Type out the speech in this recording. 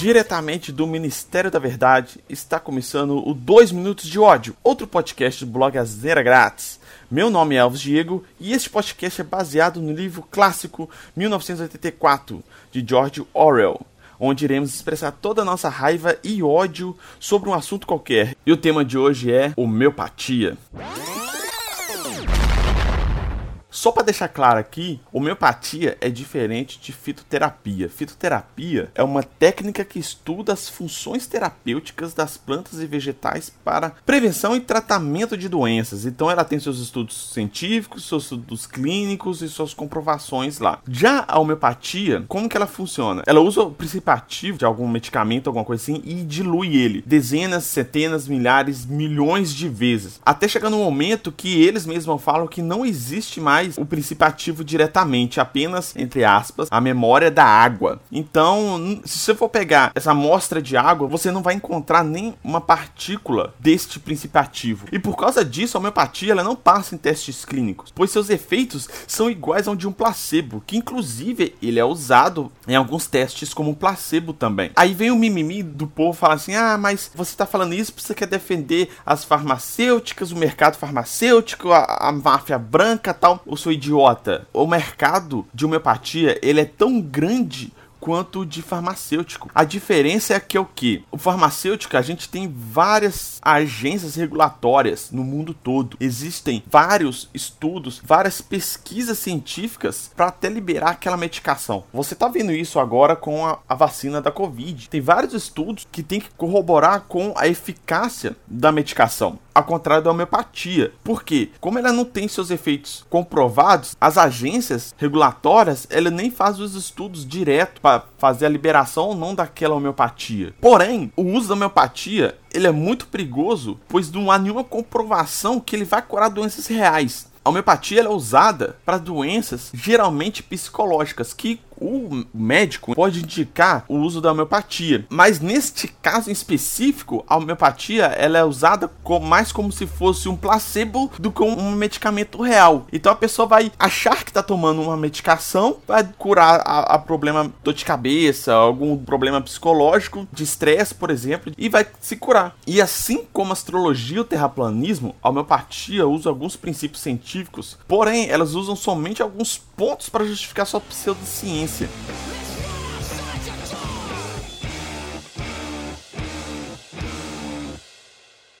Diretamente do Ministério da Verdade, está começando o 2 Minutos de Ódio, outro podcast do blog Azera Grátis. Meu nome é Alves Diego e este podcast é baseado no livro clássico 1984 de George Orwell, onde iremos expressar toda a nossa raiva e ódio sobre um assunto qualquer. E o tema de hoje é homeopatia. Só para deixar claro aqui, homeopatia é diferente de fitoterapia. Fitoterapia é uma técnica que estuda as funções terapêuticas das plantas e vegetais para prevenção e tratamento de doenças. Então ela tem seus estudos científicos, seus estudos clínicos e suas comprovações lá. Já a homeopatia, como que ela funciona? Ela usa o princípio ativo de algum medicamento, alguma coisa assim, e dilui ele dezenas, centenas, milhares, milhões de vezes. Até chegar no momento que eles mesmos falam que não existe mais o princípio ativo diretamente, apenas, entre aspas, a memória da água. Então, se você for pegar essa amostra de água, você não vai encontrar nem uma partícula deste princípio ativo. E por causa disso, a homeopatia ela não passa em testes clínicos, pois seus efeitos são iguais ao de um placebo, que inclusive ele é usado em alguns testes como placebo também. Aí vem o mimimi do povo falar assim: ah, mas você está falando isso porque você quer defender as farmacêuticas, o mercado farmacêutico, a, a máfia branca tal. O sou idiota. O mercado de homeopatia, ele é tão grande quanto de farmacêutico. A diferença é que é o que? O farmacêutico, a gente tem várias agências regulatórias no mundo todo. Existem vários estudos, várias pesquisas científicas para até liberar aquela medicação. Você está vendo isso agora com a, a, vacina da Covid. Tem vários estudos que tem que corroborar com a eficácia da medicação. Ao contrário da homeopatia. Por quê? Como ela não tem seus efeitos comprovados, as agências regulatórias ela nem fazem os estudos direto para fazer a liberação ou não daquela homeopatia. Porém, o uso da homeopatia ele é muito perigoso, pois não há nenhuma comprovação que ele vai curar doenças reais. A homeopatia é usada para doenças geralmente psicológicas que o médico pode indicar o uso da homeopatia. Mas neste caso em específico, a homeopatia ela é usada mais como se fosse um placebo do que um medicamento real. Então a pessoa vai achar que está tomando uma medicação para curar a, a problema dor de cabeça, algum problema psicológico, de estresse, por exemplo, e vai se curar. E assim como a astrologia e o terraplanismo, a homeopatia usa alguns princípios científicos, porém elas usam somente alguns pontos para justificar sua pseudociência listen.